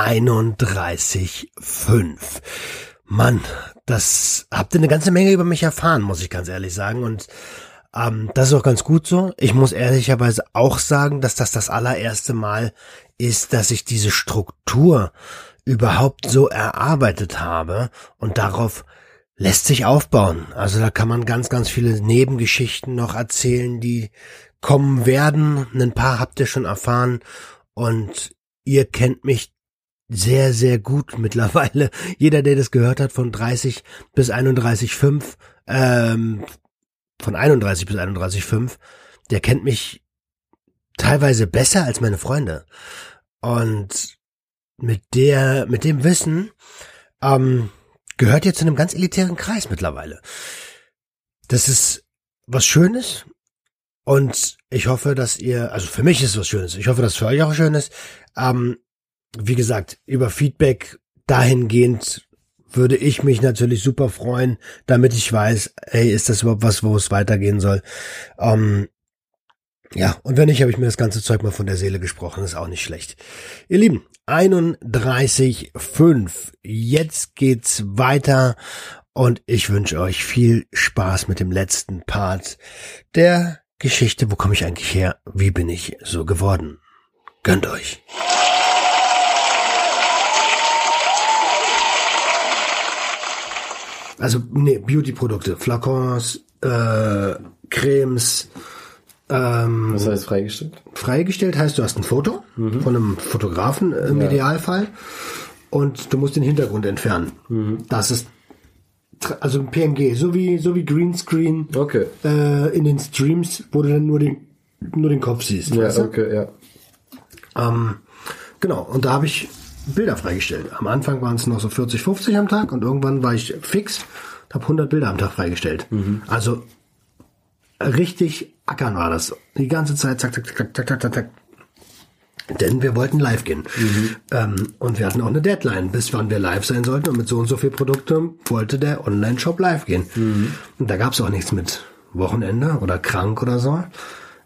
31.5. Mann, das habt ihr eine ganze Menge über mich erfahren, muss ich ganz ehrlich sagen. Und ähm, das ist auch ganz gut so. Ich muss ehrlicherweise auch sagen, dass das das allererste Mal ist, dass ich diese Struktur überhaupt so erarbeitet habe und darauf lässt sich aufbauen. Also da kann man ganz, ganz viele Nebengeschichten noch erzählen, die kommen werden. Ein paar habt ihr schon erfahren und ihr kennt mich sehr, sehr gut mittlerweile. Jeder, der das gehört hat, von 30 bis 31,5, ähm, von 31 bis 31,5, der kennt mich teilweise besser als meine Freunde. Und mit der, mit dem Wissen, ähm, gehört ihr zu einem ganz elitären Kreis mittlerweile. Das ist was Schönes. Und ich hoffe, dass ihr, also für mich ist es was Schönes. Ich hoffe, dass für euch auch schön ist. Ähm, wie gesagt, über Feedback dahingehend würde ich mich natürlich super freuen, damit ich weiß, hey, ist das überhaupt was, wo es weitergehen soll. Ähm, ja, und wenn nicht, habe ich mir das ganze Zeug mal von der Seele gesprochen, ist auch nicht schlecht. Ihr Lieben, 31.5. Jetzt geht's weiter und ich wünsche euch viel Spaß mit dem letzten Part der Geschichte. Wo komme ich eigentlich her? Wie bin ich so geworden? Gönnt euch. Also, nee, Beauty-Produkte, Flakons, äh, Cremes. Ähm, Was heißt freigestellt? Freigestellt heißt, du hast ein Foto mhm. von einem Fotografen im Ja. Idealfall und du musst den Hintergrund entfernen. Mhm. Das ist also ein PNG, so wie so wie Greenscreen Okay. äh, in den Streams, wo du dann nur den nur den Kopf siehst. Ja, okay, ja. Ähm, genau, und da habe ich Bilder freigestellt. Am Anfang waren es noch so 40, 50 am Tag und irgendwann war ich fix, habe 100 Bilder am Tag freigestellt. Also richtig ackern war das. Die ganze Zeit, zack, zack, zack, zack, zack, zack, zack. Denn wir wollten live gehen. Ähm, und wir hatten auch eine Deadline, bis wann wir live sein sollten. Und mit so und so viel Produkte wollte der Online-Shop live gehen. Und da gab es auch nichts mit Wochenende oder krank oder so.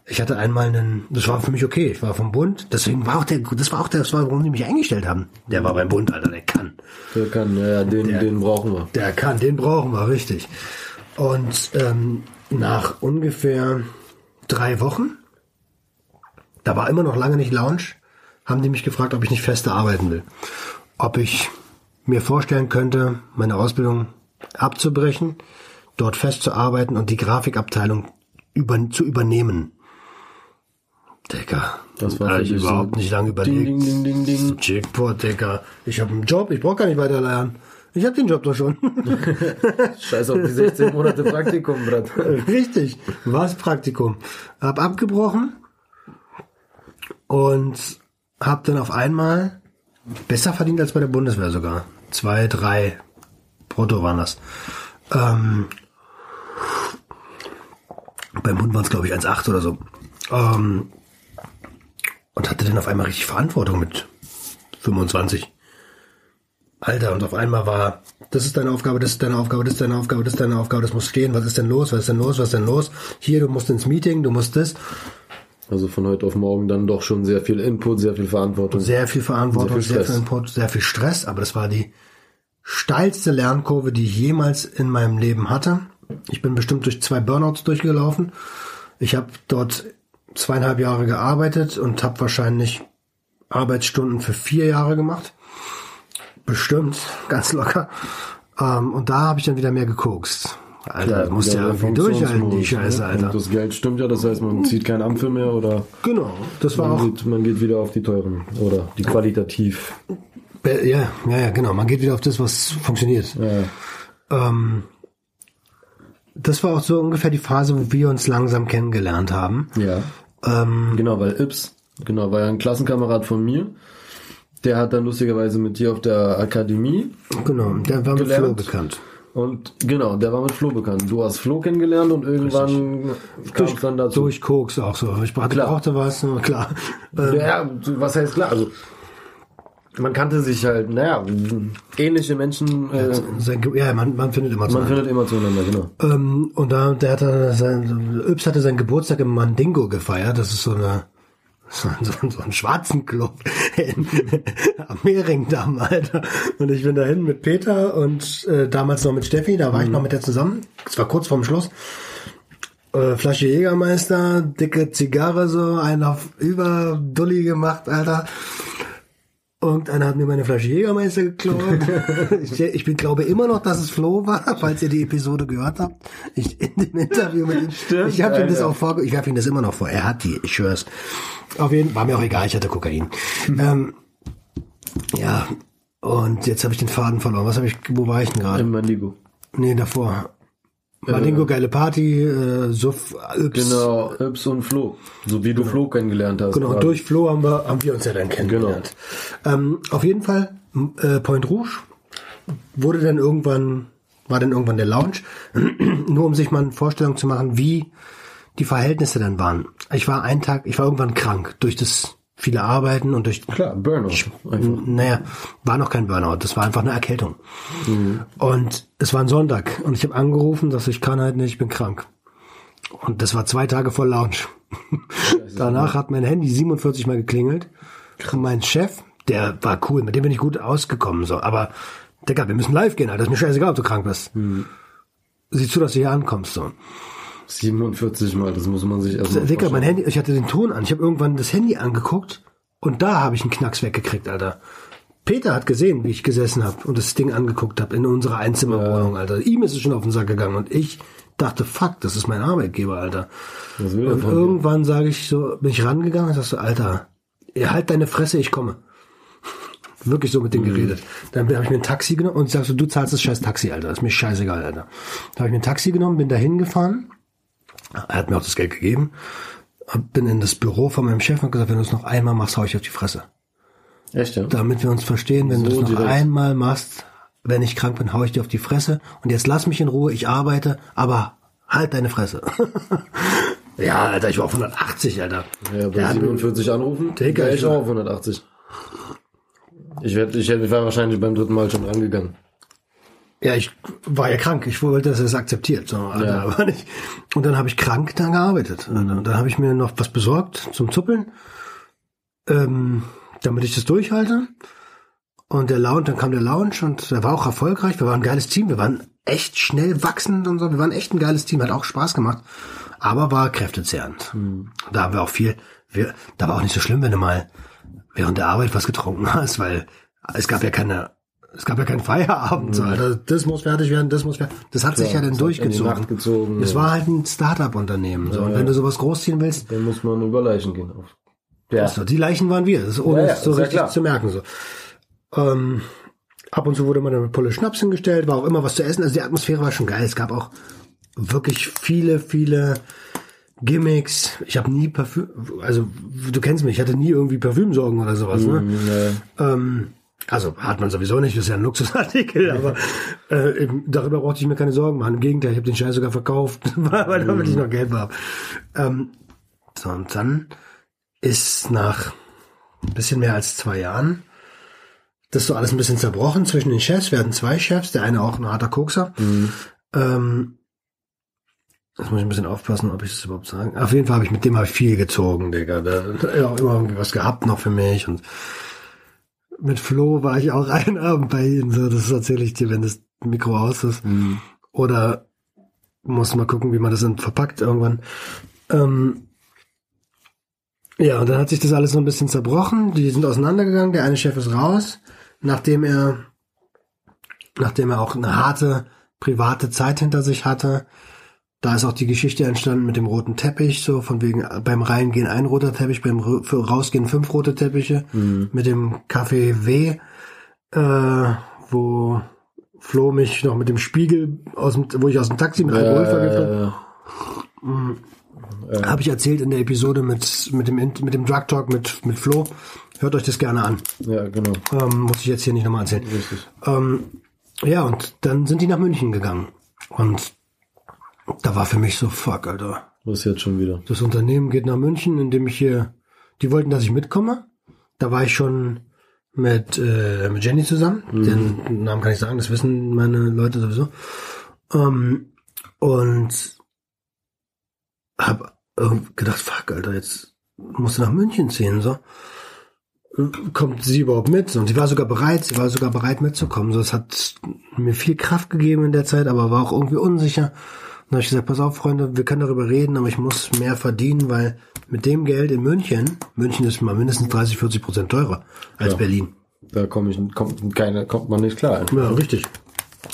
Ich hatte einmal einen, das war für mich okay, ich war vom Bund, deswegen war auch der, das war auch der, das war, warum die mich eingestellt haben. Der war beim Bund, Alter, der kann. Der kann, ja, den, den brauchen wir. Der kann, den brauchen wir, richtig. Und ähm, nach ungefähr drei Wochen, da war immer noch lange nicht Lounge, haben die mich gefragt, ob ich nicht fester arbeiten will. Ob ich mir vorstellen könnte, meine Ausbildung abzubrechen, dort festzuarbeiten und die Grafikabteilung über, zu übernehmen. Digga, Das war ich dich so überhaupt nicht lange überlegt. Ding, ding, ding, ding, ding. Jackpot, Digga. Ich habe einen Job, ich brauche gar nicht weiter lernen. Ich habe den Job doch schon. Scheiß auf die 16 Monate Praktikum, Brat. Richtig. Was Praktikum. Hab abgebrochen und hab dann auf einmal besser verdient als bei der Bundeswehr sogar. Zwei, drei brutto waren das. Ähm, beim Bund waren es glaube ich 1,8 oder so. Ähm, und hatte dann auf einmal richtig Verantwortung mit 25. Alter, und auf einmal war, das ist deine Aufgabe, das ist deine Aufgabe, das ist deine Aufgabe, das ist deine Aufgabe, das muss stehen, was ist denn los, was ist denn los, was ist denn los? Hier, du musst ins Meeting, du musst das. Also von heute auf morgen dann doch schon sehr viel Input, sehr viel Verantwortung. Sehr viel Verantwortung, Sehr sehr viel viel, Stress. Input, sehr viel Stress, aber das war die steilste Lernkurve, die ich jemals in meinem Leben hatte. Ich bin bestimmt durch zwei Burnouts durchgelaufen. Ich habe dort zweieinhalb Jahre gearbeitet und habe wahrscheinlich Arbeitsstunden für vier Jahre gemacht. Bestimmt, ganz locker. Ähm, und da habe ich dann wieder mehr gekokst. Alter, das musst ja der irgendwie durchhalten, die Funktionsmodus, Scheiße, ne? Alter. Und das Geld stimmt ja, das heißt, man zieht kein Ampel mehr oder Genau, das war auch man geht, man geht wieder auf die teuren oder die qualitativ. Ja, ja, ja, genau. Man geht wieder auf das, was funktioniert. Ja. Ähm, das war auch so ungefähr die Phase, wo wir uns langsam kennengelernt haben. ja. Ähm, Genau, weil Ips, genau, war ja ein Klassenkamerad von mir. Der hat dann lustigerweise mit dir auf der Akademie Genau, der war mit Gelernt. Flo bekannt. und genau, der war mit Flo bekannt. Du hast Flo kennengelernt und irgendwann kam es dann dazu. Durch Koks auch so. Ich hatte Klar. brauchte was, klar. Ähm, Ja, was heißt klar? Also man kannte sich halt, naja, ähnliche Menschen, äh, ja, man, man findet immer man zueinander. findet immer zueinander, genau. Ähm, und da, der hatte sein, Yps hatte seinen Geburtstag im Mandingo gefeiert. Das ist so eine, so ein, so so ein schwarzen Club in, am Mehringdamm, Alter. Und ich bin dahin mit Peter und äh, damals noch mit Steffi. Da war ich noch mit der zusammen. Es war kurz vorm Schluss. Äh, Flasche Jägermeister, dicke Zigarre so, einen auf über Dulli gemacht, Alter. Irgendeiner hat mir meine Flasche Jägermeister geklaut. ich, ich bin, glaube immer noch, dass es Flo war, falls ihr die Episode gehört habt. Ich in dem Interview mit ihm. Stimmt, ich habe ihm das auch vor, ich werfe ihm das immer noch vor. Er hat die, ich schwör's. Auf jeden Fall, war mir auch egal, ich hatte Kokain. Ähm, ja, und jetzt habe ich den Faden verloren. Was habe ich, wo war ich denn gerade? Im Mandigo. Nee, davor. Malingo, geile Party, äh, Suff, Yps. Genau, Yps und Flo. So wie du Flo kennengelernt hast. Genau, und durch Flo haben wir, haben wir uns ja dann kennengelernt. Ähm, auf jeden Fall, äh, Point Rouge wurde dann irgendwann, war dann irgendwann der Lounge, nur um sich mal eine Vorstellung zu machen, wie die Verhältnisse dann waren. Ich war einen Tag, ich war irgendwann krank durch das viele Arbeiten und durch Klar, Burnout. Einfach. naja, war noch kein Burnout, das war einfach eine Erkältung. Und es war ein Sonntag und ich habe angerufen, dass ich kann halt nicht, ich bin krank. Und das war zwei Tage vor Lounge. Danach hat mein Handy 47 Mal geklingelt. Und mein Chef, der war cool, mit dem bin ich gut ausgekommen, so. Aber, Digga, wir müssen live gehen, Alter. ist mir scheißegal, ob du krank bist. Sieh zu, dass du hier ankommst, so. 47 Mal, das muss man sich erstmal Digga, mein. Handy, ich hatte den Ton an. Ich habe irgendwann das Handy angeguckt und da habe ich einen Knacks weggekriegt, Alter. Peter hat gesehen, wie ich gesessen habe und das Ding angeguckt habe in unserer Einzimmerwohnung, Alter. Ihm ist es schon auf den Sack gegangen und ich dachte, fuck, das ist mein Arbeitgeber, Alter. Er Und irgendwann sage ich so, bin ich rangegangen und sag so, Alter, halt deine Fresse, ich komme. Wirklich so mit Mhm. dem geredet. Dann habe ich mir ein Taxi genommen und sag so, du zahlst das scheiß Taxi, Alter. ist mir scheißegal, Alter. Da habe ich mir ein Taxi genommen, bin da hingefahren. Er hat mir auch das Geld gegeben. Bin in das Büro von meinem Chef und gesagt, wenn du es noch einmal machst, hau ich auf die Fresse. Echt, ja? Damit wir uns verstehen, wenn du So es noch direkt. einmal machst, wenn ich krank bin, hau ich dir auf die Fresse. Und jetzt lass mich in Ruhe, ich arbeite, aber halt deine Fresse. ja, Alter, ich war auf 180, Alter. Ja, bei Der hat mir- 47 anrufen, Digga, wäre ich ich war- auch auf 180. Ich, werd, ich wäre wahrscheinlich beim dritten Mal schon rangegangen. Ja, ich war ja krank. Ich wollte, dass er es akzeptiert. So, Alter, Ja. aber nicht. Und dann habe ich krank da gearbeitet. Und dann habe ich mir noch was besorgt zum Zuppeln, ähm, damit ich das durchhalte. Und der Lounge, dann kam der Lounge und der war auch erfolgreich. Wir waren ein geiles Team. Wir waren echt schnell wachsend und so. Wir waren echt ein geiles Team. Hat auch Spaß gemacht. Aber war kräftezehrend. Da haben wir auch viel, wir, da war auch nicht so schlimm, wenn du mal während der Arbeit was getrunken hast, weil es gab ja keine, es gab ja keinen Feierabend. So, Alter. Das muss fertig werden, das muss fertig. Das hat sich ja dann durchgezogen. Gezogen, Es ja. war halt ein Start-up-Unternehmen. So. und ja. wenn du sowas großziehen willst, Dann muss man über Leichen gehen. Auf. Ja. so, die Leichen waren wir. Das ist ohne es so richtig klar. zu merken. So. Ähm, ab und zu wurde mal eine Pulle Schnaps hingestellt, war auch immer was zu essen. Also die Atmosphäre war schon geil. Es gab auch wirklich viele, viele Gimmicks. Ich habe nie Parfüm, also du kennst mich, ich hatte nie irgendwie Parfümsorgen oder sowas. Ne? Ja. Ähm, also hat man sowieso nicht, das ist ja ein Luxusartikel, aber äh, eben, darüber brauchte ich mir keine Sorgen machen. Im Gegenteil, ich habe den Scheiß sogar verkauft, weil damit ich noch Geld habe. Ähm, so, und dann ist nach ein bisschen mehr als zwei Jahren das so alles ein bisschen zerbrochen zwischen den Chefs. Wir hatten zwei Chefs, der eine auch ein harter Kokser. Ähm, das muss ich ein bisschen aufpassen, ob ich das überhaupt sagen. Auf jeden Fall habe ich mit dem ich viel gezogen, Digga. Da hat auch immer irgendwie was gehabt noch für mich und mit Flo war ich auch einen Abend bei ihm. So, das erzähle ich dir, wenn das Mikro aus ist. Oder muss mal gucken, wie man das dann verpackt irgendwann. Ähm, ja, und dann hat sich das alles so ein bisschen zerbrochen. Die sind auseinandergegangen. Der eine Chef ist raus, nachdem er, nachdem er auch eine harte private Zeit hinter sich hatte. Da ist auch die Geschichte entstanden mit dem roten Teppich, so von wegen äh, beim Reingehen ein roter Teppich, beim Rausgehen fünf rote Teppiche, mit dem Café W, äh, wo Flo mich noch mit dem Spiegel aus dem, wo ich aus dem Taxi mit Alkohol vergiftet. ja, ja. Äh, Habe ich erzählt in der Episode mit, mit, dem, mit dem Drug Talk mit, mit Flo. Hört euch das gerne an. ja, genau. Ähm, muss ich jetzt hier nicht nochmal erzählen. Richtig. Ähm, ja, und dann sind die nach München gegangen. Und da war für mich so, fuck, Alter. Was jetzt schon wieder? Das Unternehmen geht nach München, indem ich hier, die wollten, dass ich mitkomme. Da war ich schon mit, äh, mit Jenny zusammen. Den Namen kann ich sagen, das wissen meine Leute sowieso. Ähm, und hab gedacht, fuck, Alter, jetzt musst du nach München ziehen, so. Kommt sie überhaupt mit? Und sie war sogar bereit, sie war sogar bereit mitzukommen. So, es hat mir viel Kraft gegeben in der Zeit, aber war auch irgendwie unsicher. Dann habe ich gesagt, pass auf, Freunde, wir können darüber reden, aber ich muss mehr verdienen, weil mit dem Geld in München, München ist mal mindestens 30, 40 Prozent teurer als Ja. Berlin. Da komme ich, kommt keiner, kommt man nicht klar. Ja, richtig.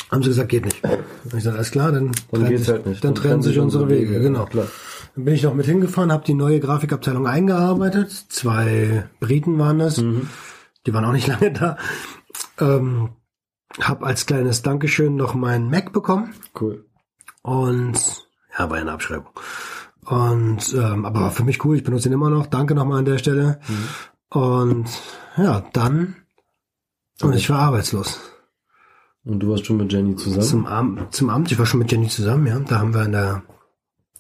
Haben sie gesagt, geht nicht. Und ich gesagt, alles klar, dann, Dann trennen sich, halt nicht. Dann, trennen sich unsere Wege, genau. Klar. Dann bin ich noch mit hingefahren, habe die neue Grafikabteilung eingearbeitet. Zwei Briten waren das. Die waren auch nicht lange da. Ähm, hab als kleines Dankeschön noch meinen Mac bekommen. Cool. Und ja, war eine Abschreibung. Und ähm, aber war für mich cool, ich benutze ihn immer noch. Danke nochmal an der Stelle. Und ja, dann und ich war arbeitslos. Und du warst schon mit Jenny zusammen? Zum, Amt, zum Amt, ich war schon mit Jenny zusammen, ja. Da haben wir in der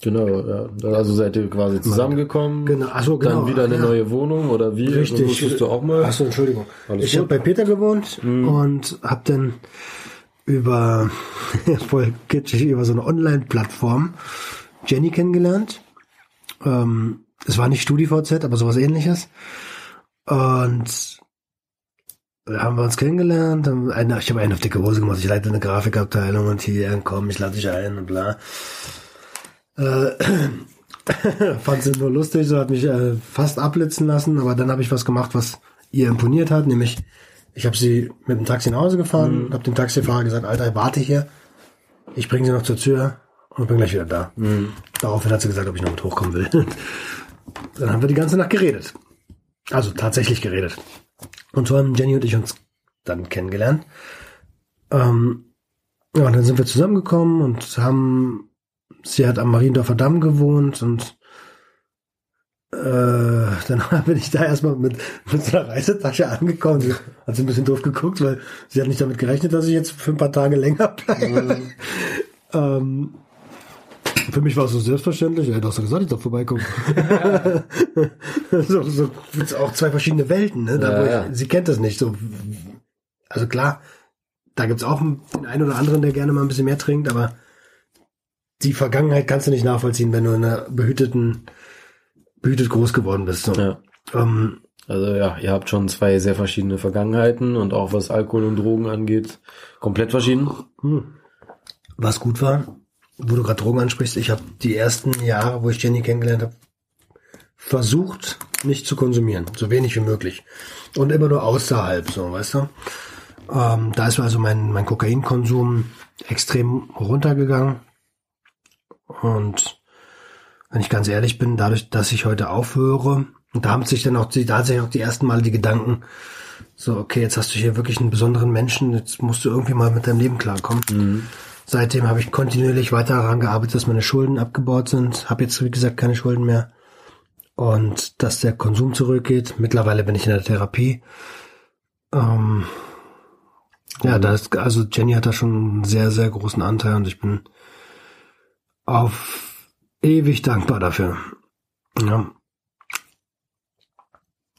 Genau, ja. Also seid ihr quasi zusammengekommen. Genau, ach so, genau, Dann wieder eine ja. neue Wohnung oder wie? Richtig. Musstest du auch mal? Achso, Entschuldigung. Alles ich habe. Mhm. bei Peter gewohnt und habe dann über voll kitschig über so eine Online-Plattform Jenny kennengelernt. Ähm, es war nicht StudiVZ, aber sowas ähnliches. Und haben wir uns kennengelernt. Eine, ich habe einen auf dicke Hose gemacht. Ich leite eine Grafikabteilung und hier, komm, ich lade dich ein und bla. Äh, fand sie nur lustig, so hat mich äh, fast abblitzen lassen, aber dann habe ich was gemacht, was ihr imponiert hat, nämlich ich habe sie mit dem Taxi nach Hause gefahren, Mhm. habe dem Taxifahrer gesagt, Alter, warte hier, ich bringe sie noch zur Tür und bin gleich wieder da. Mhm. Daraufhin hat sie gesagt, ob ich noch mit hochkommen will. dann haben wir die ganze Nacht geredet. Also tatsächlich geredet. Und so haben Jenny und ich uns dann kennengelernt. Ähm, ja, und dann sind wir zusammengekommen und haben, sie hat am Mariendorfer Damm gewohnt und äh, dann bin ich da erstmal mit, mit so einer Reisetasche angekommen. Sie hat so ein bisschen doof geguckt, weil sie hat nicht damit gerechnet, dass ich jetzt für ein paar Tage länger bleibe. ähm, für mich war es so selbstverständlich. Ja, du hast ja gesagt, ich darf vorbeikommen. so, so gibt's auch zwei verschiedene Welten. Ne? Da, Ja, ich, ja. Sie kennt das nicht. So, also klar, da gibt's auch den einen oder anderen, der gerne mal ein bisschen mehr trinkt, aber die Vergangenheit kannst du nicht nachvollziehen, wenn du in einer behüteten, behütet groß geworden bist. So. Ja. Ähm, Also ja, ihr habt schon zwei sehr verschiedene Vergangenheiten und auch was Alkohol und Drogen angeht, komplett verschieden. hm. Was gut war, wo du gerade Drogen ansprichst, ich habe die ersten Jahre, wo ich Jenny kennengelernt habe, versucht, nicht zu konsumieren, so wenig wie möglich. Und immer nur außerhalb, so, weißt du? Ähm, da ist also mein, mein Kokainkonsum extrem runtergegangen. Und wenn ich ganz ehrlich bin, dadurch, dass ich heute aufhöre, und da haben sich dann auch die, da hat sich auch die ersten Mal die Gedanken, so, okay, jetzt hast du hier wirklich einen besonderen Menschen, jetzt musst du irgendwie mal mit deinem Leben klarkommen. Seitdem habe ich kontinuierlich weiter daran gearbeitet, dass meine Schulden abgebaut sind. Habe jetzt, wie gesagt, keine Schulden mehr. Und dass der Konsum zurückgeht. Mittlerweile bin ich in der Therapie. Ähm, ja, da ist, also Jenny hat da schon einen sehr, sehr großen Anteil und ich bin auf ewig dankbar dafür. Ja,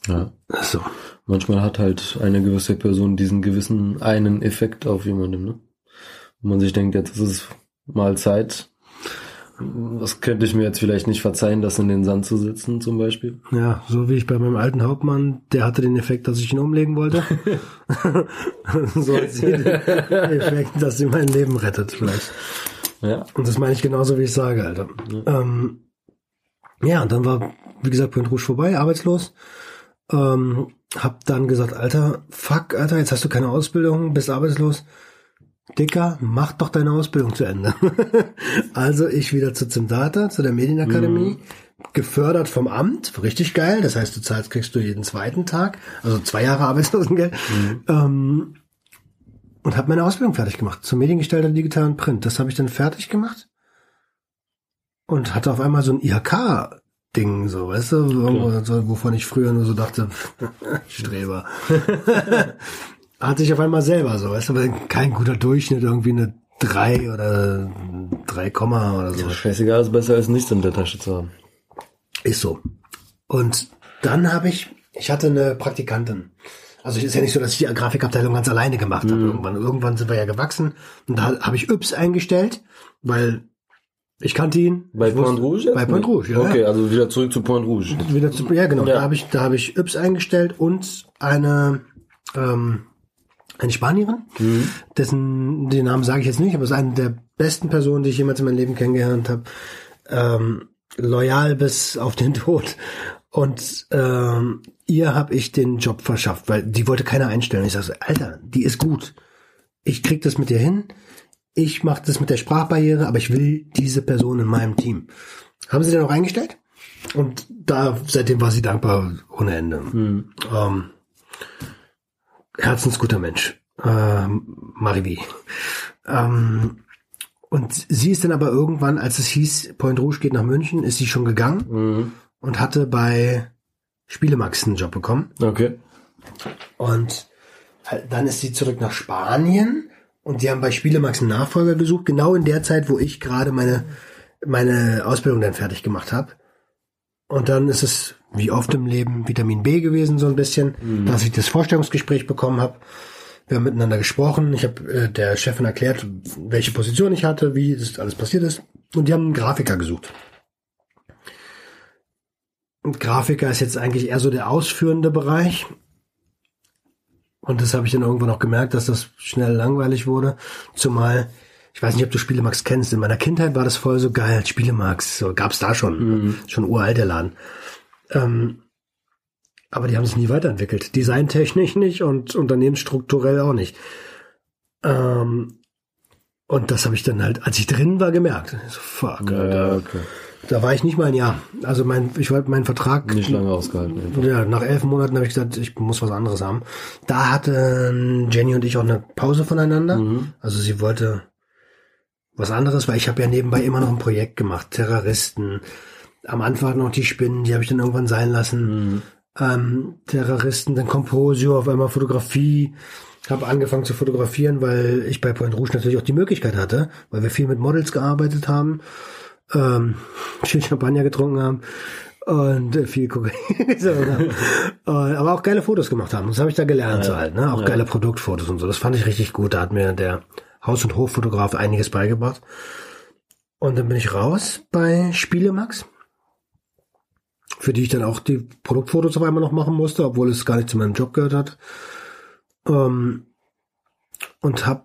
Ja. so. Manchmal hat halt eine gewisse Person diesen gewissen einen Effekt auf jemandem, ne? Wo man sich denkt, jetzt ist es mal Zeit. Das könnte ich mir jetzt vielleicht nicht verzeihen, das in den Sand zu sitzen, zum Beispiel. Ja, so wie ich bei meinem alten Hauptmann, der hatte den Effekt, dass ich ihn umlegen wollte. so hat sie den Effekt, dass sie mein Leben rettet, vielleicht. Ja. Und das meine ich genauso, wie ich sage, Alter. Ähm, ja, und dann war, wie gesagt, Point Rouge vorbei, arbeitslos. Ähm, hab dann gesagt, Alter, fuck, Alter, jetzt hast du keine Ausbildung, bist arbeitslos. Dicker, mach doch deine Ausbildung zu Ende. also ich wieder zu Zimdata, zu der Medienakademie, gefördert vom Amt, richtig geil. Das heißt, du zahlst, kriegst du jeden zweiten Tag, also zwei Jahre Arbeitslosengeld. Ähm, und habe meine Ausbildung fertig gemacht zum Mediengestalter digitalen Print. Das habe ich dann fertig gemacht. und hatte auf einmal so ein IHK-Ding, so, weißt du, so, wovon ich früher nur so dachte, Streber. hatte ich auf einmal selber so, weißt du, aber kein guter Durchschnitt, irgendwie eine 3 oder 3, oder so. Scheißegal, ist besser als nichts in der Tasche zu haben. Ist so. Und dann habe ich, ich hatte eine Praktikantin. Also es ist ja nicht so, dass ich die Grafikabteilung ganz alleine gemacht habe. Irgendwann, irgendwann sind wir ja gewachsen und da habe ich Yps eingestellt, weil ich kannte ihn. Bei Point Rouge? jetzt? Bei Point Rouge, ja. Okay, also wieder zurück zu Point Rouge. Wieder zu, ja, genau. Ja. Da habe ich, da habe ich Yps eingestellt und eine, ähm, eine Spanierin, Mhm. dessen, den Namen sage ich jetzt nicht, aber es ist eine der besten Personen, die ich jemals in meinem Leben kennengelernt habe. Ähm, loyal bis auf den Tod. Und ähm, ihr habe ich den Job verschafft, weil die wollte keiner einstellen. Ich sage, so, Alter, die ist gut. Ich krieg das mit dir hin. Ich mache das mit der Sprachbarriere, aber ich will diese Person in meinem Team. Haben sie den auch eingestellt? Und da seitdem war sie dankbar ohne Ende. Ähm, herzensguter Mensch. Ähm, Marivi. Ähm, und sie ist dann aber irgendwann, als es hieß, Point Rouge geht nach München, ist sie schon gegangen Mhm. Und hatte bei Spielemax einen Job bekommen. Okay. Und halt, dann ist sie zurück nach Spanien und die haben bei Spielemax einen Nachfolger gesucht, genau in der Zeit, wo ich gerade meine, meine Ausbildung dann fertig gemacht habe. Und dann ist es, wie oft im Leben, Vitamin B gewesen, so ein bisschen, dass ich das Vorstellungsgespräch bekommen habe. Wir haben miteinander gesprochen. Ich habe äh, der Chefin erklärt, welche Position ich hatte, wie das alles passiert ist. Und die haben einen Grafiker gesucht. Grafiker ist jetzt eigentlich eher so der ausführende Bereich. Und das habe ich dann irgendwann auch gemerkt, dass das schnell langweilig wurde. Zumal, ich weiß nicht, ob du Spielemax kennst. In meiner Kindheit war das voll so geil. Spielemax, so gab's da schon. Schon uralt der Laden. Ähm, aber die haben sich nie weiterentwickelt. Designtechnisch nicht und unternehmensstrukturell auch nicht. Ähm, und das habe ich dann halt, als ich drin war, gemerkt. So, fuck, ja, okay. Da war ich nicht mal ein Jahr. Also mein, ich wollte meinen Vertrag Nicht lange ausgehalten. einfach. ja, nach elf Monaten habe ich gesagt, ich muss was anderes haben. Da hatten Jenny und ich auch eine Pause voneinander. Mhm. Also sie wollte was anderes, weil ich habe ja nebenbei immer noch ein Projekt gemacht. Terroristen. Am Anfang noch die Spinnen, die habe ich dann irgendwann sein lassen. Mhm. Ähm, Terroristen, dann Composio, auf einmal Fotografie. Habe angefangen zu fotografieren, weil ich bei Point Rouge natürlich auch die Möglichkeit hatte, weil wir viel mit Models gearbeitet haben, ähm, viel Champagner getrunken haben und äh, viel Kokain. Äh, aber auch geile Fotos gemacht haben. Das habe ich da gelernt so halt, ne? Auch geile Produktfotos und so. Das fand ich richtig gut. Da hat mir der Haus- und Hoffotograf einiges beigebracht. Und dann bin ich raus bei Spielemax, für die ich dann auch die Produktfotos auf einmal noch machen musste, obwohl es gar nicht zu meinem Job gehört hat. Ähm, und habe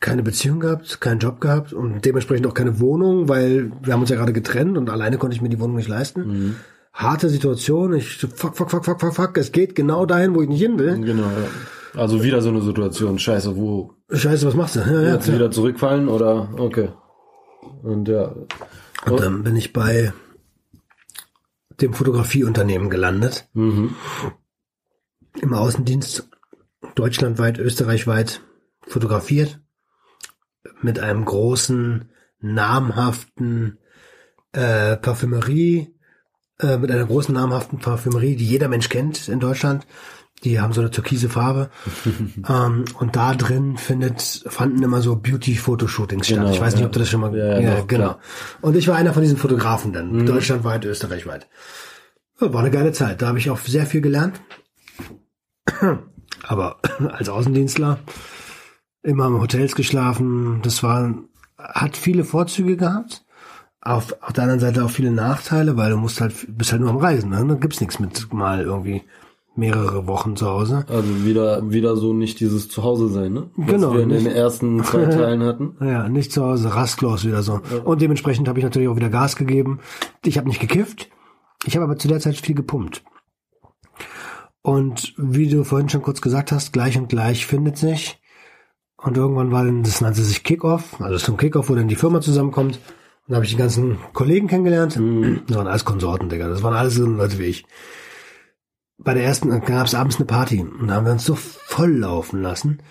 keine Beziehung gehabt, keinen Job gehabt und dementsprechend auch keine Wohnung, weil wir haben uns ja gerade getrennt und alleine konnte ich mir die Wohnung nicht leisten. Mhm. Harte Situation, ich so, fuck, fuck, fuck, fuck, fuck, fuck, es geht genau dahin, wo ich nicht hin will. Genau, ja. Also wieder so eine Situation. Scheiße, wo? Scheiße, was machst du? Ja, ja, Jetzt klar. wieder zurückfallen oder? Okay. Und ja. Und dann bin ich bei dem Fotografieunternehmen gelandet. Mhm. Im Außendienst deutschlandweit, österreichweit fotografiert. Mit einem großen, namhaften äh, Parfümerie, äh, mit einer großen, namhaften Parfümerie, die jeder Mensch kennt in Deutschland. Die haben so eine türkise Farbe. ähm, und da drin findet, fanden immer so Beauty-Fotoshootings statt. Genau, Ich weiß nicht, ja. ob du das schon mal... Ja, ja, doch, genau. Und ich war einer von diesen Fotografen dann, Mhm. deutschlandweit, österreichweit. Ja, war eine geile Zeit. Da habe ich auch sehr viel gelernt. Aber als Außendienstler immer in Hotels geschlafen. Das war, hat viele Vorzüge gehabt. Auf, auf der anderen Seite auch viele Nachteile, weil du musst halt, bist halt nur am Reisen. Ne? Da gibt's nichts mit mal irgendwie mehrere Wochen zu Hause. Also wieder, wieder so nicht dieses Zuhause sein, ne? Was Genau, wir in den ersten zwei Teilen hatten. Ja, nicht zu Hause, rastlos wieder so. Und dementsprechend habe ich natürlich auch wieder Gas gegeben. Ich habe nicht gekifft. Ich habe aber zu der Zeit viel gepumpt. Und wie du vorhin schon kurz gesagt hast, gleich und gleich findet sich. Und irgendwann war dann, das nannte sich Kickoff, also zum Kickoff, wo dann die Firma zusammenkommt. Und da habe ich die ganzen Kollegen kennengelernt. Das waren alles Konsorten, Digga. Das waren alles so Leute wie ich. Bei der ersten gab es abends eine Party und da haben wir uns so voll laufen lassen.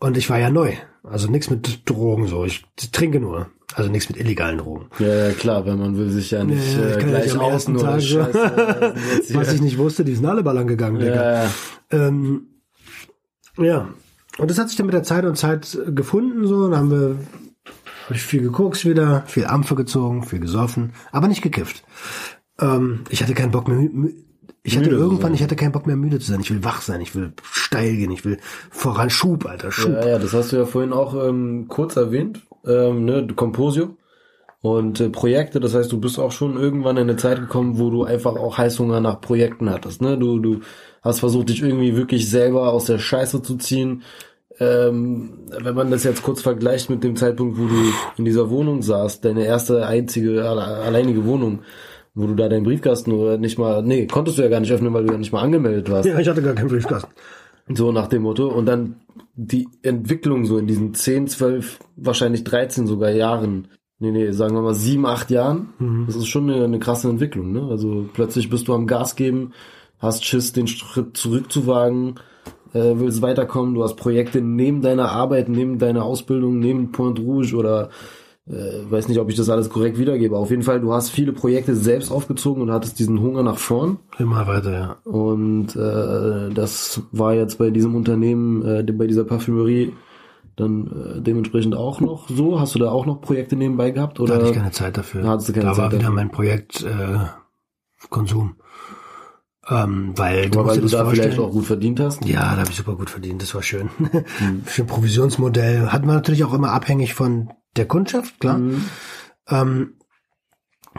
Und ich war ja neu. Also nichts mit Drogen so. Ich trinke nur. Also nichts mit illegalen Drogen. Ja, klar, weil man will sich ja nicht Ja, äh, gleich Tag so. Scheiße. hier- Was ich nicht wusste, die sind alle ballern gegangen, Digga. ja, ja. Ähm, ja. Und das hat sich dann mit der Zeit und Zeit äh, gefunden, so. Dann haben wir hab ich viel geguckt wieder, viel Ampfe gezogen, viel gesoffen, aber nicht gekifft. Ähm, ich hatte keinen Bock mehr. Ich hatte Müde irgendwann, sein. ich hatte keinen Bock mehr müde zu sein. Ich will wach sein, ich will steil gehen, ich will voran Schub, Alter, Schub. Ja, ja, das hast du ja vorhin auch ähm, kurz erwähnt, ähm, ne, Composio und äh, Projekte, das heißt, du bist auch schon irgendwann in eine Zeit gekommen, wo du einfach auch Heißhunger nach Projekten hattest, ne? Du, du hast versucht, dich irgendwie wirklich selber aus der Scheiße zu ziehen. Ähm, wenn man das jetzt kurz vergleicht mit dem Zeitpunkt, wo du in dieser Wohnung saßt, deine erste einzige alle- alleinige Wohnung, wo du da deinen Briefkasten oder nicht mal, nee, konntest du ja gar nicht öffnen, weil du ja nicht mal angemeldet warst. Ja, ich hatte gar keinen Briefkasten. So nach dem Motto. Und dann die Entwicklung so in diesen 10, 12, wahrscheinlich 13 sogar Jahren. Nee, nee, sagen wir mal 7, 8 Jahren. Mhm. Das ist schon eine, eine krasse Entwicklung, ne? Also plötzlich bist du am Gas geben, hast Schiss, den Schritt zurückzuwagen, äh, willst weiterkommen, du hast Projekte neben deiner Arbeit, neben deiner Ausbildung, neben Point Rouge oder äh, weiß nicht, ob ich das alles korrekt wiedergebe. Auf jeden Fall, du hast viele Projekte selbst aufgezogen und hattest diesen Hunger nach vorn. Immer weiter, ja. Und äh, das war jetzt bei diesem Unternehmen, äh, bei dieser Parfümerie dann äh, dementsprechend auch noch so. Hast du da auch noch Projekte nebenbei gehabt? Da Oder? hatte ich keine Zeit dafür. Da hattest du keine da war Zeit wieder dafür. mein Projekt äh, Konsum. Ähm, weil du weil du das da vorstellen. vielleicht auch gut verdient hast? Ja, da habe ich super gut verdient, das war schön. Mhm. Für ein Provisionsmodell hat man natürlich auch immer abhängig von der Kundschaft, klar. Mhm. Ähm,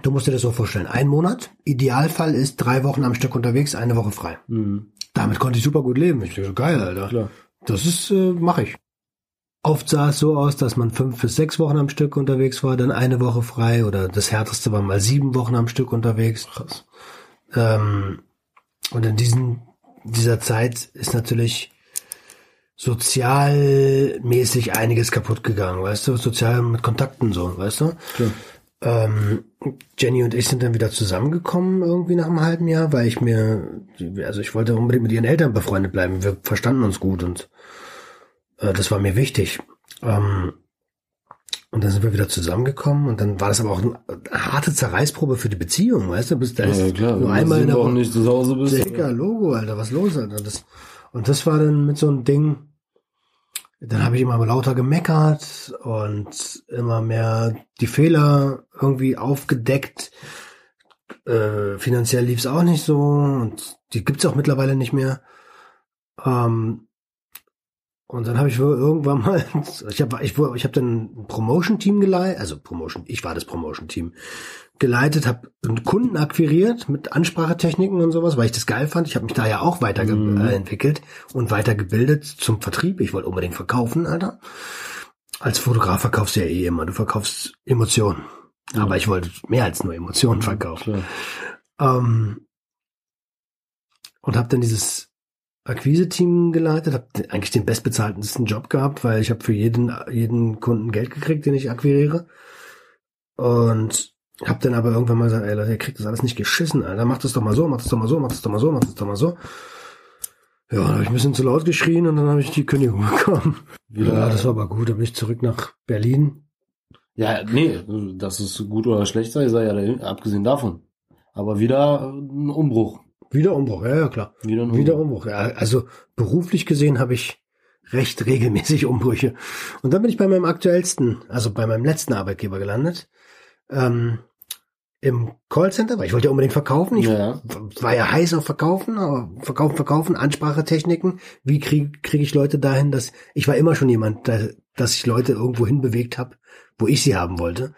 du musst dir das so vorstellen. Ein Monat, Idealfall ist drei Wochen am Stück unterwegs, eine Woche frei. Mhm. Damit konnte ich super gut leben. Ich dachte, geil, Alter. Klar. Das ist, äh, mache ich. Oft sah es so aus, dass man fünf bis sechs Wochen am Stück unterwegs war, dann eine Woche frei oder das härteste war mal sieben Wochen am Stück unterwegs. Krass. Ähm, und in diesen, dieser Zeit ist natürlich sozialmäßig einiges kaputt gegangen, weißt du? Sozial mit Kontakten so, weißt du? Klar. Ähm, Jenny und ich sind dann wieder zusammengekommen irgendwie nach einem halben Jahr, weil ich mir, also ich wollte unbedingt mit ihren Eltern befreundet bleiben. Wir verstanden uns gut und äh, das war mir wichtig. Ähm, und dann sind wir wieder zusammengekommen und dann war das aber auch eine harte Zerreißprobe für die Beziehung, weißt du? Bis da ist ja, klar. nur Wenn einmal in der Woche. nicht zu Hause bist. Dicker Logo, Alter, was los, Alter? Das, und das war dann mit so einem Ding, dann habe ich immer lauter gemeckert und immer mehr die Fehler irgendwie aufgedeckt. Äh, finanziell lief's auch nicht so und die gibt's auch mittlerweile nicht mehr. Ähm, und dann habe ich irgendwann mal, ich habe ich, ich hab dann ein Promotion-Team geleitet, also Promotion, ich war das Promotion-Team geleitet, habe Kunden akquiriert mit Ansprachetechniken und sowas, weil ich das geil fand. Ich habe mich da ja auch weiterentwickelt Mhm. äh, entwickelt und weitergebildet zum Vertrieb. Ich wollte unbedingt verkaufen, Alter. Als Fotograf verkaufst du ja eh immer, du verkaufst Emotionen. Aber ich wollte mehr als nur Emotionen verkaufen. Klar. Ähm, und habe dann dieses Akquise-Team geleitet, habe eigentlich den bestbezahltesten Job gehabt, weil ich habe für jeden jeden Kunden Geld gekriegt, den ich akquiriere. Und habe dann aber irgendwann mal gesagt, ey Leute, ihr kriegt das alles nicht geschissen, Alter, macht das doch mal so, macht das doch mal so, macht das doch mal so, macht das doch mal so. Ja, da habe ich ein bisschen zu laut geschrien und dann habe ich die Kündigung bekommen. Ja, das war aber gut. Dann bin ich zurück nach Berlin. ja, nee, dass es gut oder schlecht sei, sei ja abgesehen davon. Aber wieder ein Umbruch. Wieder Umbruch, ja, ja klar. Wieder ein Wieder Umbruch. Ja, also beruflich gesehen habe ich recht regelmäßig Umbrüche. Und dann bin ich bei meinem aktuellsten, also bei meinem letzten Arbeitgeber gelandet. Ähm, Im Callcenter, weil ich wollte ja unbedingt verkaufen. Ich Ja. war ja heiß auf Verkaufen, aber Verkaufen, Verkaufen, Ansprachetechniken. Wie kriege krieg ich Leute dahin, dass ich war immer schon jemand, der, dass ich Leute irgendwo hin bewegt habe, wo ich sie haben wollte.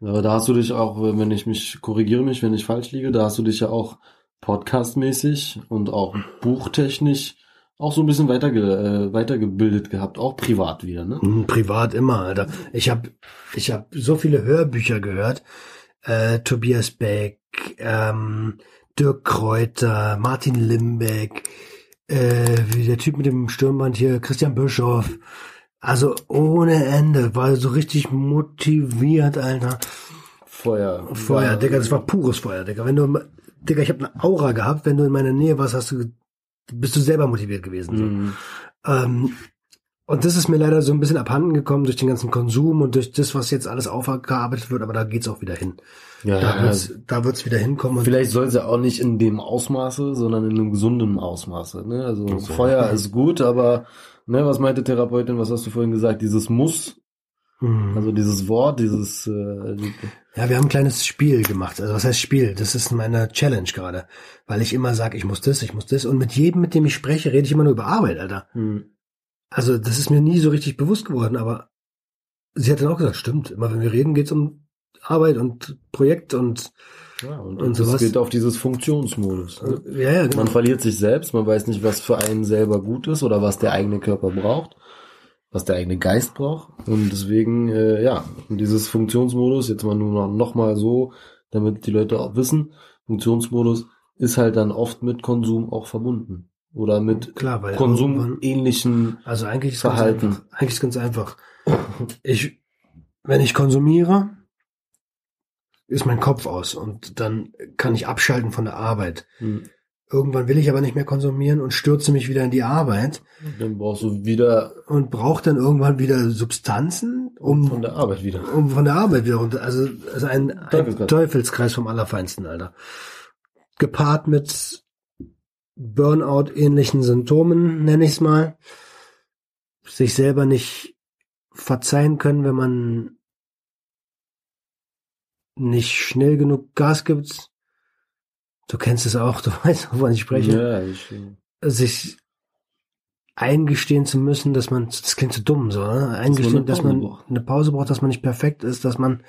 Aber da hast du dich auch, wenn ich mich, korrigiere mich, wenn ich falsch liege, da hast du dich ja auch podcastmäßig und auch buchtechnisch auch so ein bisschen weiterge äh, weitergebildet gehabt, auch privat wieder, ne? Hm, Privat immer, Alter. Ich habe ich hab so viele Hörbücher gehört. Äh, Tobias Beck, ähm, Dirk Kräuter, Martin Limbeck, äh, wie der Typ mit dem Stirnband hier, Christian Bischoff. Also ohne Ende, war so richtig motiviert, Alter. Feuer. Feuer, Ja. Digga, das war pures Feuer, Digga. Wenn du, Digga, ich habe eine Aura gehabt, wenn du in meiner Nähe warst, hast du, bist du selber motiviert gewesen. So. Mhm. Ähm, Und das ist mir leider so ein bisschen abhanden gekommen durch den ganzen Konsum und durch das, was jetzt alles aufgearbeitet wird, aber da geht's auch wieder hin. Ja, Da wird's, da wird's wieder hinkommen. Vielleicht soll sie auch nicht in dem Ausmaße, sondern in einem gesunden Ausmaße. Ne? Also So. Feuer ist gut, aber ne, was meinte Therapeutin, was hast du vorhin gesagt? Dieses Muss, Mhm. also dieses Wort, dieses äh, Ja, wir haben ein kleines Spiel gemacht. Also was heißt Spiel? Das ist meine Challenge gerade. Weil ich immer sage, ich muss das, ich muss das. Und mit jedem, mit dem ich spreche, rede ich immer nur über Arbeit, Alter. hm, Also das ist mir nie so richtig bewusst geworden, aber sie hat dann auch gesagt, stimmt, immer wenn wir reden, geht's um Arbeit und Projekt und ja, und, Und das sowas. geht auf dieses Funktionsmodus. Ne? ja, ja, genau. Man verliert sich selbst, man weiß nicht, was für einen selber gut ist oder was der eigene Körper braucht, was der eigene Geist braucht. Und deswegen, äh, ja, dieses Funktionsmodus, jetzt mal nur noch, noch mal so, damit die Leute auch wissen, Funktionsmodus ist halt dann oft mit Konsum auch verbunden. Oder mit Klar, weil konsumähnlichen Also eigentlich ist ganz Verhalten. einfach. Eigentlich ist ganz einfach. Ich, wenn ich konsumiere, ist mein Kopf aus und dann kann ich abschalten von der Arbeit. Hm, Irgendwann will ich aber nicht mehr konsumieren und stürze mich wieder in die Arbeit Dann brauchst du wieder und brauche dann irgendwann wieder Substanzen, um von der Arbeit wieder. um von der Arbeit wieder runter. Also, also ein, ein Teufelskreis. Teufelskreis vom Allerfeinsten, Alter. Gepaart mit Burnout-ähnlichen Symptomen, nenne ich es mal. Sich selber nicht verzeihen können, wenn man nicht schnell genug Gas gibt. Du kennst es auch, du weißt, wovon ich spreche Ja, ich, äh, sich eingestehen zu müssen, dass man, das klingt so dumm, so, ne? eingestehen, eine dass Pause man braucht. eine Pause braucht, dass man nicht perfekt ist, dass man,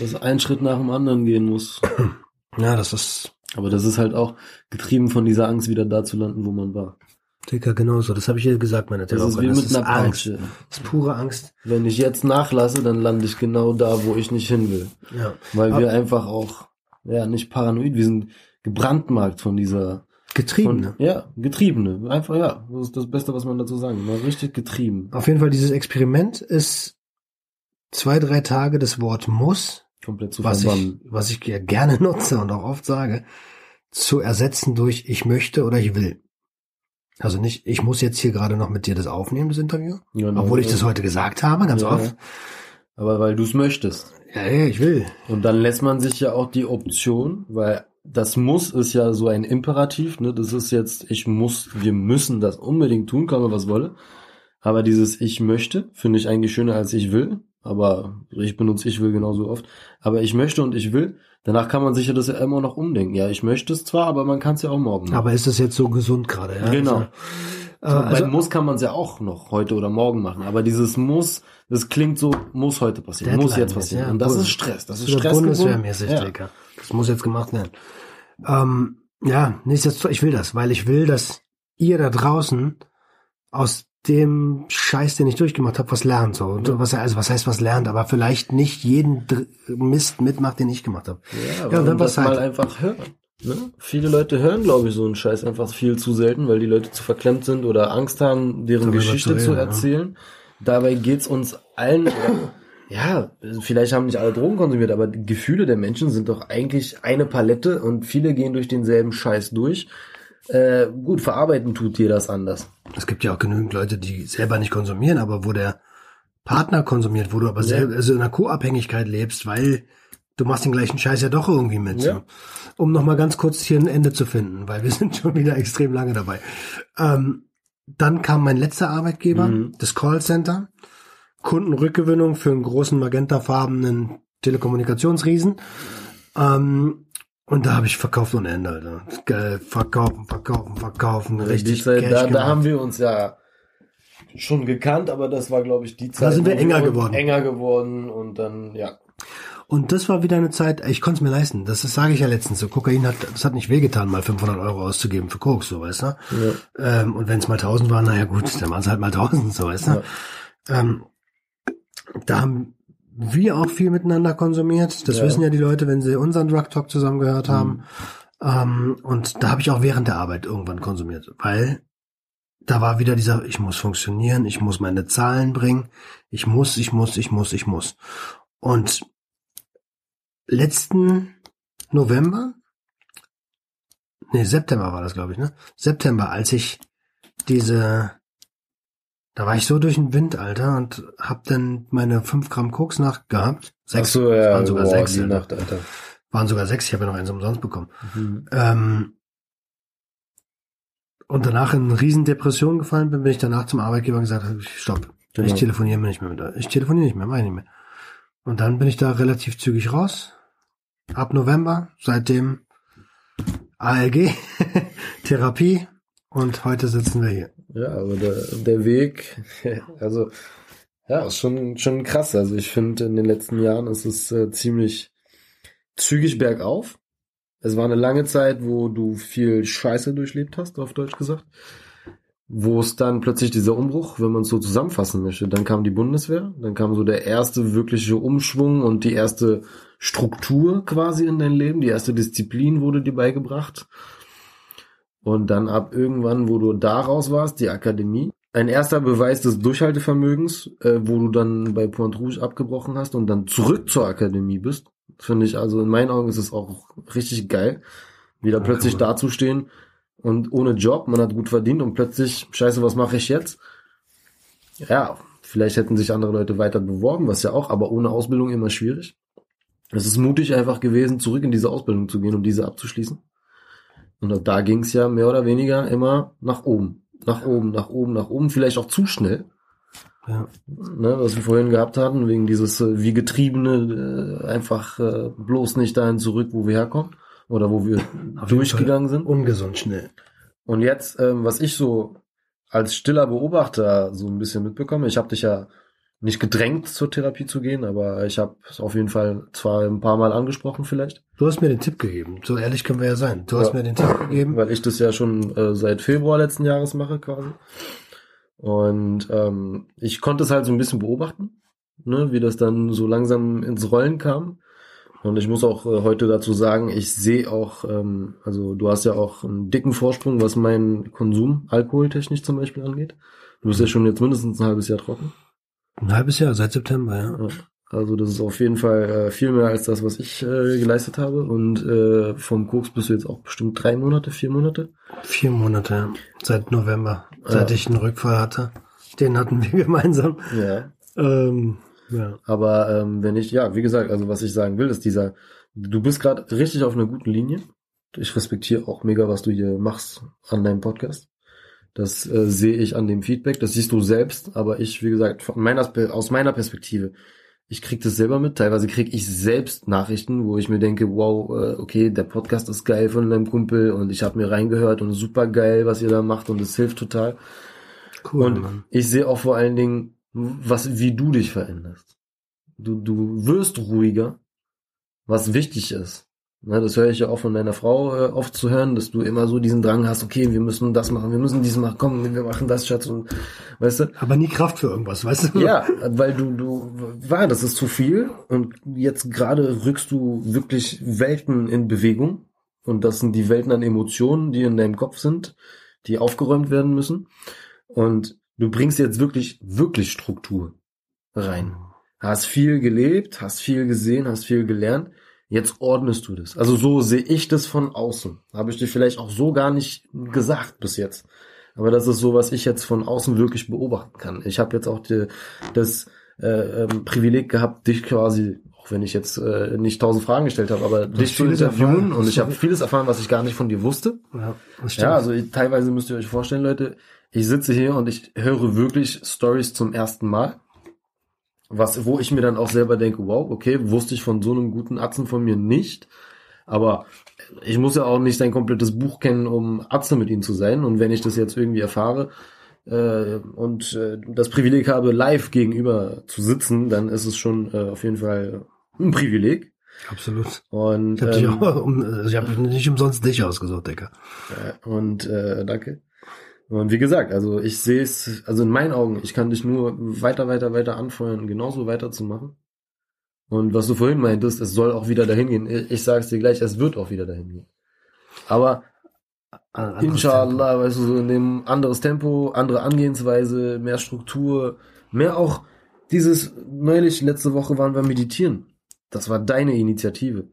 dass ein Schritt nach dem anderen gehen muss. ja, das ist Aber das ist halt auch getrieben von dieser Angst, wieder da zu landen, wo man war. Dicker genauso. Das habe ich ihr gesagt, meine Das ist Therapeutin. wie mit einer Angst. Peitsche. Das ist pure Angst. Wenn ich jetzt nachlasse, dann lande ich genau da, wo ich nicht hin will. Ja. Weil Ab- wir einfach auch, ja, nicht paranoid, wir sind gebrandmarkt von dieser, Getrieben. von, ja, Getriebene. Einfach, ja, das ist das Beste, was man dazu sagen kann. Mal richtig getrieben. Auf jeden Fall, dieses Experiment ist zwei, drei Tage das Wort muss, Komplett zu was ich, was ich ja gerne nutze und auch oft sage, zu ersetzen durch ich möchte oder ich will. Also nicht, ich muss jetzt hier gerade noch mit dir das aufnehmen, das Interview. Genau. Obwohl ich das heute gesagt habe, ganz Ja, oft. Aber weil du es möchtest. Ja, ja, ich will. Und dann lässt man sich ja auch die Option, weil das muss ist ja so ein Imperativ, ne? Das ist jetzt, ich muss, wir müssen das unbedingt tun, komme was wolle. Aber dieses Ich möchte finde ich eigentlich schöner als ich will. Aber ich benutze ich will genauso oft. Aber ich möchte und ich will. Danach kann man sich ja das ja immer noch umdenken. Ja, ich möchte es zwar, aber man kann es ja auch morgen. machen. Aber ist das jetzt so gesund gerade? Ja? Genau. Also, äh, Bei also, Muss kann man es ja auch noch heute oder morgen machen. Aber dieses Muss, das klingt so, muss heute passieren, muss Deadline jetzt passieren. ja. Und das ist Stress. Das ist Stress. Bundeswehrmäßig, ja. Dicker. Das muss jetzt gemacht werden. Ähm, ja, nichtsdestotrotz, ich will das, weil ich will, dass ihr da draußen aus dem Scheiß, den ich durchgemacht habe, was lernt. So. Und was, also was heißt was lernt, aber vielleicht nicht jeden Dr Mist mitmacht, den ich gemacht habe. Ja, Ja, ja dann das was halt- mal einfach hören. Ne? Viele Leute hören, glaube ich, so einen Scheiß einfach viel zu selten, weil die Leute zu verklemmt sind oder Angst haben, deren Darüber Geschichte zu zu reden, ja. erzählen. Dabei geht's uns allen, ja, vielleicht haben nicht alle Drogen konsumiert, aber die Gefühle der Menschen sind doch eigentlich eine Palette und viele gehen durch denselben Scheiß durch. Äh, gut, verarbeiten tut dir das anders. Es gibt ja auch genügend Leute, die selber nicht konsumieren, aber wo der Partner konsumiert, wo du aber selber also in einer Co-Abhängigkeit lebst, weil du machst den gleichen Scheiß ja doch irgendwie mit. Ja. So. Um noch mal ganz kurz hier ein Ende zu finden, weil wir sind schon wieder extrem lange dabei. Ähm, dann kam mein letzter Arbeitgeber, Mhm. das Callcenter, Kundenrückgewinnung für einen großen magentafarbenen Telekommunikationsriesen. Ähm, und da habe ich verkauft ohne Ende, Alter. Geil, verkaufen, verkaufen, verkaufen, richtig die Zeit, da, da haben wir uns ja schon gekannt, aber das war, glaube ich, die Zeit. sind wir enger uns geworden. Enger geworden und dann, ja. Und das war wieder eine Zeit, ich konnte es mir leisten. Das, das sage ich ja letztens. So Kokain hat, das hat nicht wehgetan, mal 500 Euro auszugeben für Koks, so weißt du. Ähm, und wenn es mal 1000 waren, naja gut, dann waren es halt mal 1000, so weißt du. Ähm, da haben wir auch viel miteinander konsumiert. Das Ja. wissen ja die Leute, wenn sie unseren Drug Talk zusammen gehört haben. Ähm, und da habe ich auch während der Arbeit irgendwann konsumiert, weil da war wieder dieser, ich muss funktionieren, ich muss meine Zahlen bringen, ich muss, ich muss, ich muss, ich muss. Und letzten November, nee, September war das, glaube ich, ne? September, als ich diese Da war ich so durch den Wind, Alter, und hab dann meine 5 Gramm Koks nachgehabt. Sechs, Ach so, ja, waren sogar boah, sechs. die. Nacht, Alter. Waren sogar sechs, ich habe ja noch eins umsonst bekommen. Mhm. Ähm, und danach in eine riesen Depression gefallen bin, bin ich danach zum Arbeitgeber und gesagt, habe, stopp, Genau. ich telefoniere nicht mehr mit euch. Ich telefoniere nicht mehr, mach ich nicht mehr. Und dann bin ich da relativ zügig raus. Ab November, seitdem ALG, Therapie und heute sitzen wir hier. Ja, aber der, der Weg, also ja, ist schon, schon krass. Also ich finde, in den letzten Jahren ist es äh, ziemlich zügig bergauf. Es war eine lange Zeit, wo du viel Scheiße durchlebt hast, auf Deutsch gesagt. Wo es dann plötzlich dieser Umbruch, wenn man es so zusammenfassen möchte, dann kam die Bundeswehr, dann kam so der erste wirkliche Umschwung und die erste Struktur quasi in dein Leben, die erste Disziplin wurde dir beigebracht. Und dann ab irgendwann, wo du da raus warst, die Akademie. Ein erster Beweis des Durchhaltevermögens, äh, wo du dann bei Point Rouge abgebrochen hast und dann zurück zur Akademie bist. Finde ich, also in meinen Augen ist es auch richtig geil, wieder Ja, plötzlich cool. dazustehen und ohne Job, man hat gut verdient und plötzlich, scheiße, was mache ich jetzt? Ja, vielleicht hätten sich andere Leute weiter beworben, was ja auch, aber ohne Ausbildung immer schwierig. Es ist mutig einfach gewesen, zurück in diese Ausbildung zu gehen, um diese abzuschließen. Und da ging es ja mehr oder weniger immer nach oben. Nach oben, nach oben, nach oben, vielleicht auch zu schnell, Ja. ne, was wir vorhin gehabt hatten, wegen dieses äh, wie getriebene, äh, einfach äh, bloß nicht dahin zurück, wo wir herkommen oder wo wir Auf durchgegangen sind. Ungesund schnell. Und jetzt, ähm, was ich so als stiller Beobachter so ein bisschen mitbekomme, ich habe dich ja nicht gedrängt zur Therapie zu gehen, aber ich habe es auf jeden Fall zwar ein paar Mal angesprochen vielleicht, Du hast mir den Tipp gegeben. So ehrlich können wir ja sein. Du hast Ja. mir den Tipp gegeben. weil ich das ja schon äh, seit Februar letzten Jahres mache quasi. Und ähm, ich konnte es halt so ein bisschen beobachten, ne, wie das dann so langsam ins Rollen kam. Und ich muss auch äh, heute dazu sagen, ich sehe auch, ähm, also du hast ja auch einen dicken Vorsprung, was meinen Konsum alkoholtechnisch zum Beispiel angeht. Du bist ja schon jetzt mindestens ein halbes Jahr trocken. Ein halbes Jahr, seit September, ja. Also das ist auf jeden Fall äh, viel mehr als das, was ich äh, geleistet habe. Und äh, vom Koks bist du jetzt auch bestimmt drei Monate, vier Monate. Vier Monate, ja. Seit November. Seit Ja. ich einen Rückfall hatte. Den hatten wir gemeinsam. Ja. Ähm, ja. Aber ähm, wenn ich, ja, wie gesagt, also was ich sagen will, ist dieser, du bist gerade richtig auf einer guten Linie. Ich respektiere auch mega, was du hier machst an deinem Podcast. Das äh, sehe ich an dem Feedback, das siehst du selbst, aber ich, wie gesagt, von meiner, aus meiner Perspektive, ich krieg das selber mit. Teilweise krieg ich selbst Nachrichten, wo ich mir denke, wow, äh, okay, der Podcast ist geil von deinem Kumpel und ich habe mir reingehört und super geil, was ihr da macht und es hilft total. Cool, Und Mann. ich sehe auch vor allen Dingen, was, wie du dich veränderst. Du, du wirst ruhiger, was wichtig ist. Ne, das höre ich ja auch von deiner Frau äh, oft zu hören, dass du immer so diesen Drang hast, okay, wir müssen das machen, wir müssen dies machen, komm, wir machen das, Schatz, und weißt du? Aber nie Kraft für irgendwas, weißt du? Ja, weil du, du, war, das ist zu viel und jetzt gerade rückst du wirklich Welten in Bewegung und das sind die Welten an Emotionen, die in deinem Kopf sind, die aufgeräumt werden müssen und du bringst jetzt wirklich, wirklich Struktur rein. Hast viel gelebt, hast viel gesehen, hast viel gelernt. Jetzt ordnest du das. Also so sehe ich das von außen. Habe ich dir vielleicht auch so gar nicht gesagt bis jetzt. Aber das ist so, was ich jetzt von außen wirklich beobachten kann. Ich habe jetzt auch die, das äh, ähm, Privileg gehabt, dich quasi, auch wenn ich jetzt äh, nicht tausend Fragen gestellt habe, aber dich zu interviewen und ich habe vieles erfahren, was ich gar nicht von dir wusste. Ja, das stimmt. Ja, also ich, teilweise müsst ihr euch vorstellen, Leute, ich sitze hier und ich höre wirklich Stories zum ersten Mal. Was, wo ich mir dann auch selber denke, wow, okay, wusste ich von so einem guten Atzen von mir nicht. Aber ich muss ja auch nicht sein komplettes Buch kennen, um Atze mit ihm zu sein. Und wenn ich das jetzt irgendwie erfahre äh, und äh, das Privileg habe, live gegenüber zu sitzen, dann ist es schon äh, auf jeden Fall ein Privileg. Absolut. Und Ich habe dich ähm, auch, um, also ich hab nicht umsonst dich ausgesucht. Ja, Und äh, danke. Und wie gesagt, also ich sehe es, also in meinen Augen, ich kann dich nur weiter, weiter, weiter anfeuern, genauso weiterzumachen. Und was du vorhin meintest, es soll auch wieder dahin gehen. Ich, es dir gleich, es wird auch wieder dahin gehen. Aber inshallah, weißt du, so in dem anderes Tempo, andere Angehensweise, mehr Struktur, mehr auch dieses, neulich, letzte Woche waren wir meditieren. Das war deine Initiative.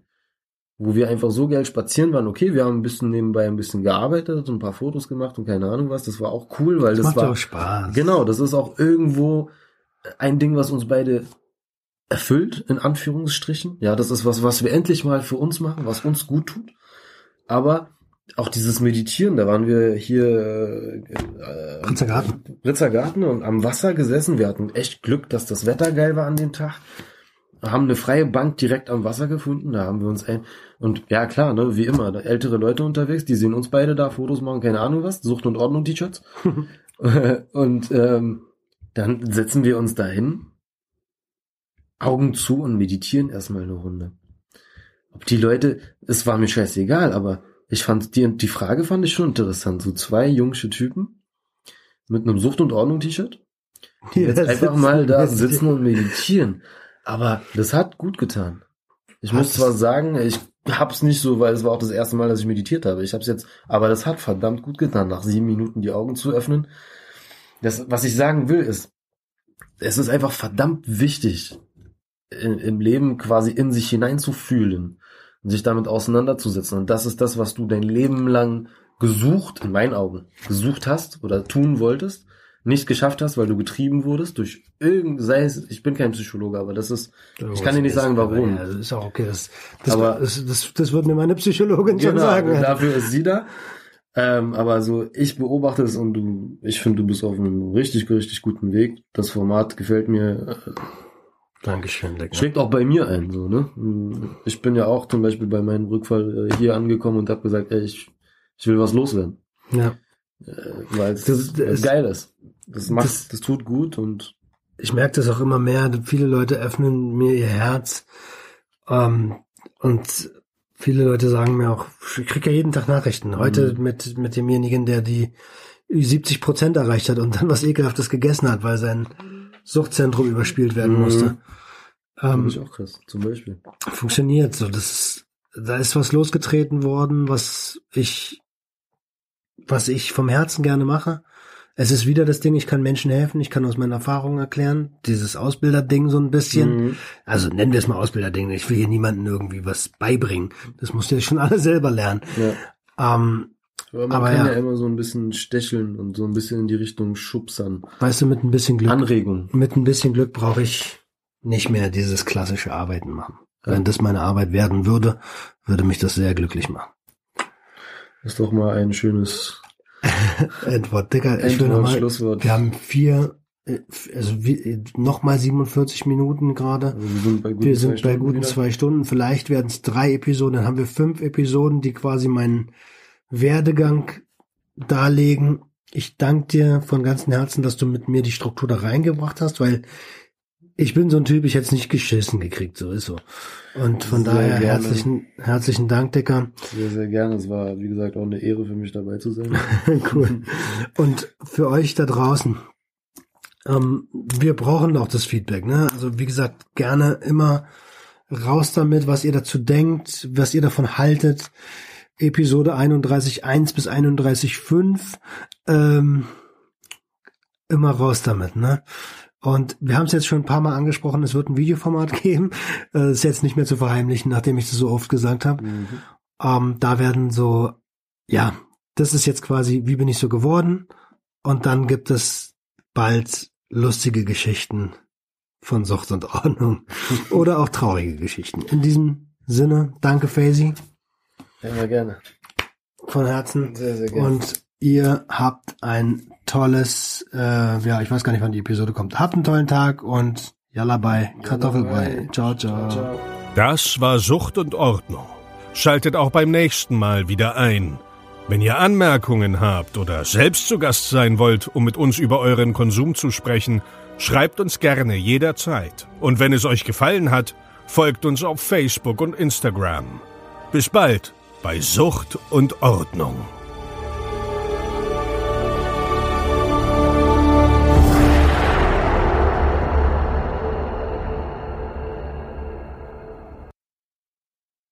Wo wir einfach so geil spazieren waren. Okay, wir haben ein bisschen nebenbei ein bisschen gearbeitet und ein paar Fotos gemacht und keine Ahnung was. Das war auch cool, weil das, macht war auch Spaß. genau. Das ist auch irgendwo ein Ding, was uns beide erfüllt in Anführungsstrichen. Ja, das ist was, was wir endlich mal für uns machen, was uns gut tut. Aber auch dieses Meditieren, da waren wir hier äh, Prinzer Garten. Ritzergarten und am Wasser gesessen. Wir hatten echt Glück, dass das Wetter geil war an dem Tag. Haben eine freie Bank direkt am Wasser gefunden. Da haben wir uns ein und ja klar, ne, wie immer, ältere Leute unterwegs, die sehen uns beide da Fotos machen, keine Ahnung was, Sucht und Ordnung T-Shirts. und ähm, dann setzen wir uns dahin, Augen zu und meditieren erstmal eine Runde. Ob die Leute, es war mir scheißegal, aber ich fand die, die Frage fand ich schon interessant. So zwei jungsche Typen mit einem Sucht und Ordnung T-Shirt, die jetzt einfach mal da sitzen und meditieren. Aber das hat gut getan. Ich muss Hat zwar es- sagen, ich hab's nicht so, weil es war auch das erste Mal, dass ich meditiert habe. Ich hab's jetzt, aber das hat verdammt gut getan, nach sieben Minuten die Augen zu öffnen. Das, was ich sagen will, ist, es ist einfach verdammt wichtig, in, im Leben quasi in sich hineinzufühlen und sich damit auseinanderzusetzen. Und das ist das, was du dein Leben lang gesucht, in meinen Augen, gesucht hast oder tun wolltest, nicht geschafft hast, weil du getrieben wurdest durch irgend, sei es, ich bin kein Psychologe, aber das ist, ich kann dir nicht sagen, warum. Ja, das ist auch okay. Das, das, Aber- das, das, das wird mir meine Psychologin schon Genau, sagen. dafür ist sie da. Ähm, aber so, ich beobachte es und du, ich finde, du bist auf einem richtig, richtig guten Weg. Das Format gefällt mir, Dankeschön, Digga. schlägt auch bei mir ein, so, ne? Ich bin ja auch zum Beispiel bei meinem Rückfall äh, hier angekommen und habe gesagt, ey, ich, ich will was loswerden. Ja. Äh, weil es geil ist. Das macht, das- das, tut gut und ich merke das auch immer mehr. Viele Leute öffnen mir ihr Herz. Ähm, und viele Leute sagen mir auch, ich kriege ja jeden Tag Nachrichten. Heute Mhm. mit, mit demjenigen, der die 70 Prozent erreicht hat und dann was Ekelhaftes gegessen hat, weil sein Suchtzentrum überspielt werden Mhm. musste. Ähm, ich auch krass, zum Beispiel. funktioniert so. Das da ist was losgetreten worden, was ich, was ich vom Herzen gerne mache. Es ist wieder das Ding, ich kann Menschen helfen, ich kann aus meinen Erfahrungen erklären. Dieses Ausbilderding so ein bisschen. Mhm. Also nennen wir es mal Ausbilderding. Ich will hier niemandem irgendwie was beibringen. Das musst ihr schon alle selber lernen. Ja. Ähm, Aber man Aber kann ja. ja. immer so ein bisschen stecheln und so ein bisschen in die Richtung schubsern. weißt du, mit ein bisschen Glück, Anregung. mit ein bisschen Glück brauche ich nicht mehr dieses klassische Arbeiten machen. Wenn das meine Arbeit werden würde, würde mich das sehr glücklich machen. Ist doch mal ein schönes Edward, Dicker, ich will Endwort, nochmal, Schlusswort. wir haben vier, äh, also nochmal 47 Minuten gerade. Also wir sind bei guten, Wir zwei sind bei Stunden guten zwei Stunden. Vielleicht werden es drei Episoden. Dann haben wir fünf Episoden, die quasi meinen Werdegang darlegen. Ich danke dir von ganzem Herzen, dass du mit mir die Struktur da reingebracht hast, weil ich bin so ein Typ, ich hätte es nicht geschissen gekriegt, so ist so. Und von Sehr daher gerne. herzlichen, herzlichen Dank, Dicker. Sehr, sehr gerne. Es war, wie gesagt, auch eine Ehre für mich dabei zu sein. cool. Und für euch da draußen, ähm, wir brauchen auch das Feedback. Ne? Also wie gesagt, gerne immer raus damit, was ihr dazu denkt, was ihr davon haltet. Episode 31.1 bis 31.5. Ähm, immer raus damit. Ne? Und wir haben es jetzt schon ein paar Mal angesprochen, es wird ein Videoformat geben. Äh, ist jetzt nicht mehr zu verheimlichen, nachdem ich das so oft gesagt habe. Mhm. Ähm, da werden so, ja, das ist jetzt quasi, wie bin ich so geworden? Und dann gibt es bald lustige Geschichten von Sucht und Ordnung oder auch traurige Geschichten. In diesem Sinne, danke Faisy immer gerne. von Herzen Sehr, sehr gerne. und ihr habt ein tolles, äh, ja, ich weiß gar nicht, wann die Episode kommt. Habt einen tollen Tag und Yalla Kartoffelbrei. Ciao, ciao. ciao, ciao. Das war Sucht und Ordnung. Schaltet auch beim nächsten Mal wieder ein. Wenn ihr Anmerkungen habt oder selbst zu Gast sein wollt, um mit uns über euren Konsum zu sprechen, schreibt uns gerne jederzeit. Und wenn es euch gefallen hat, folgt uns auf Facebook und Instagram. Bis bald bei Sucht und Ordnung.